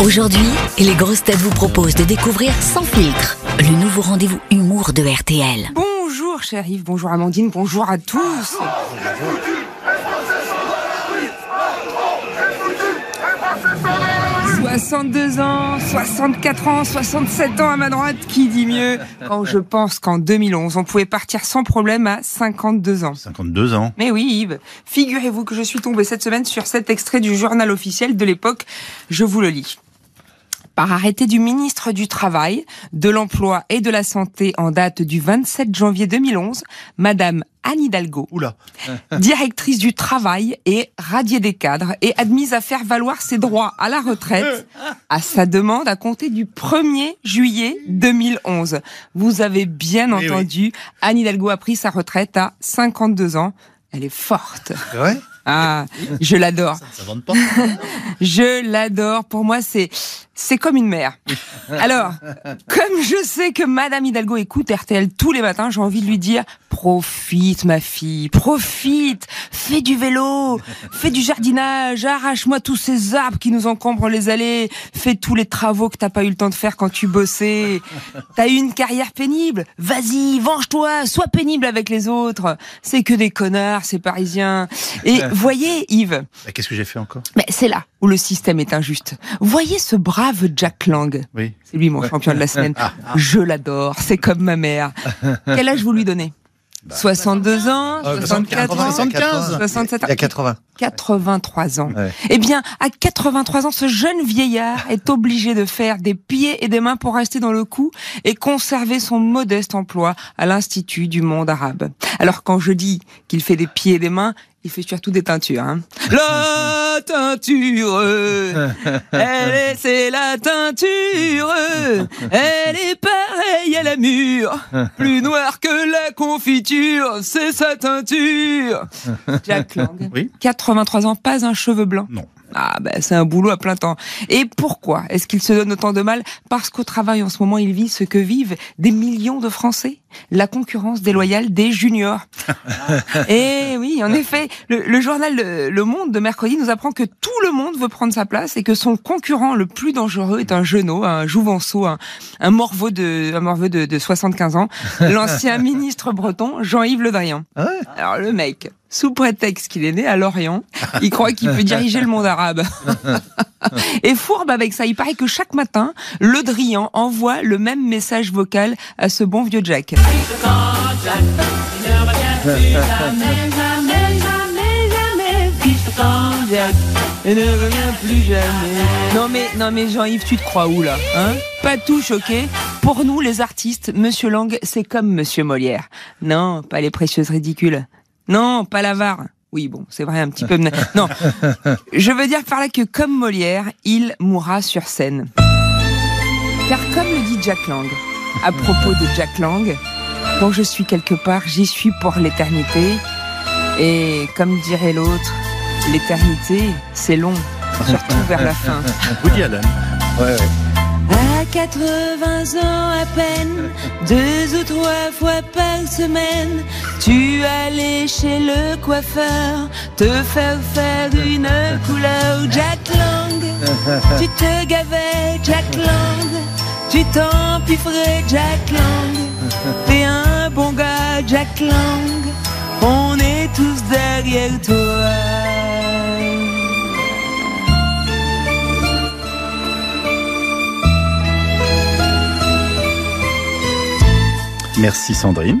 Aujourd'hui, les grosses têtes vous proposent de découvrir Sans filtre, le nouveau rendez-vous humour de RTL. Bonjour cher Yves, bonjour Amandine, bonjour à tous. 62 ans, 64 ans, 67 ans à ma droite, qui dit mieux Quand je pense qu'en 2011, on pouvait partir sans problème à 52 ans. 52 ans. Mais oui Yves, figurez-vous que je suis tombée cette semaine sur cet extrait du journal officiel de l'époque. Je vous le lis par arrêté du ministre du Travail, de l'Emploi et de la Santé en date du 27 janvier 2011, Madame Anne Hidalgo, Oula. directrice du travail et radiée des cadres, est admise à faire valoir ses droits à la retraite à sa demande à compter du 1er juillet 2011. Vous avez bien oui. entendu, Anne Hidalgo a pris sa retraite à 52 ans. Elle est forte. Vrai Ah, je l'adore. Ça vante pas. Je l'adore. Pour moi, c'est c'est comme une mère. Alors, comme je sais que Madame Hidalgo écoute RTL tous les matins, j'ai envie de lui dire profite, ma fille, profite, fais du vélo, fais du jardinage, arrache-moi tous ces arbres qui nous encombrent les allées, fais tous les travaux que t'as pas eu le temps de faire quand tu bossais. T'as eu une carrière pénible, vas-y, venge-toi, sois pénible avec les autres. C'est que des connards, ces Parisiens. Et voyez, Yves, Bah, Qu'est-ce que j'ai fait encore? Mais c'est là où le système est injuste. Voyez ce brave Jack Lang. Oui. C'est lui mon champion de la semaine. Je l'adore, c'est comme ma mère. Quel âge vous lui donnez? 62 ans, 64 ans, 75. 67 ans, Il y a 80. 83 ans. Ouais. Eh bien, à 83 ans, ce jeune vieillard est obligé de faire des pieds et des mains pour rester dans le coup et conserver son modeste emploi à l'Institut du monde arabe. Alors, quand je dis qu'il fait des pieds et des mains, il fait surtout des teintures. Hein. La teinture, elle est, c'est la teinture, elle est pareille à la mûre, plus noire que la confiture, c'est sa teinture. Jack Lang, Oui. 83 ans, pas un cheveu blanc. Non. Ah ben c'est un boulot à plein temps. Et pourquoi est-ce qu'il se donne autant de mal? Parce qu'au travail en ce moment il vit ce que vivent des millions de Français, la concurrence déloyale des juniors. et oui, en effet, le, le journal le, Monde de mercredi nous apprend que tout le monde veut prendre sa place et que son concurrent le plus dangereux est un genou, un jouvenceau, un, un morveux de un morveux de, de 75 ans, l'ancien ministre breton Jean-Yves Le Drian. Ah ouais Alors le mec, sous prétexte qu'il est né à Lorient, il croit qu'il peut diriger le monde arabe. Et fourbe avec ça, il paraît que chaque matin, Le Drian envoie le même message vocal à ce bon vieux Jack. Et ne reviens plus jamais. Non mais, non mais Jean-Yves, tu te crois où là hein? Pas tout choqué. Pour nous, les artistes, Monsieur Lang, c'est comme Monsieur Molière. Non, pas les précieuses ridicules. Non, pas l'avare. Oui, bon, c'est vrai, un petit peu. Non, je veux dire par là que comme Molière, il mourra sur scène. Car comme le dit Jack Lang, à propos de Jack Lang, quand je suis quelque part, j'y suis pour l'éternité. Et comme dirait l'autre, l'éternité, c'est long, surtout vers la fin. Woody Allen. Ouais, ouais. À 80 ans à peine, deux ou trois fois par semaine, tu allais chez le coiffeur te faire faire une couleur Jack Lang. Tu te gavais Jack Lang, tu t'empiffrais Jack Lang. T'es un bon gars Jack Lang, on est tous derrière toi. Merci Sandrine.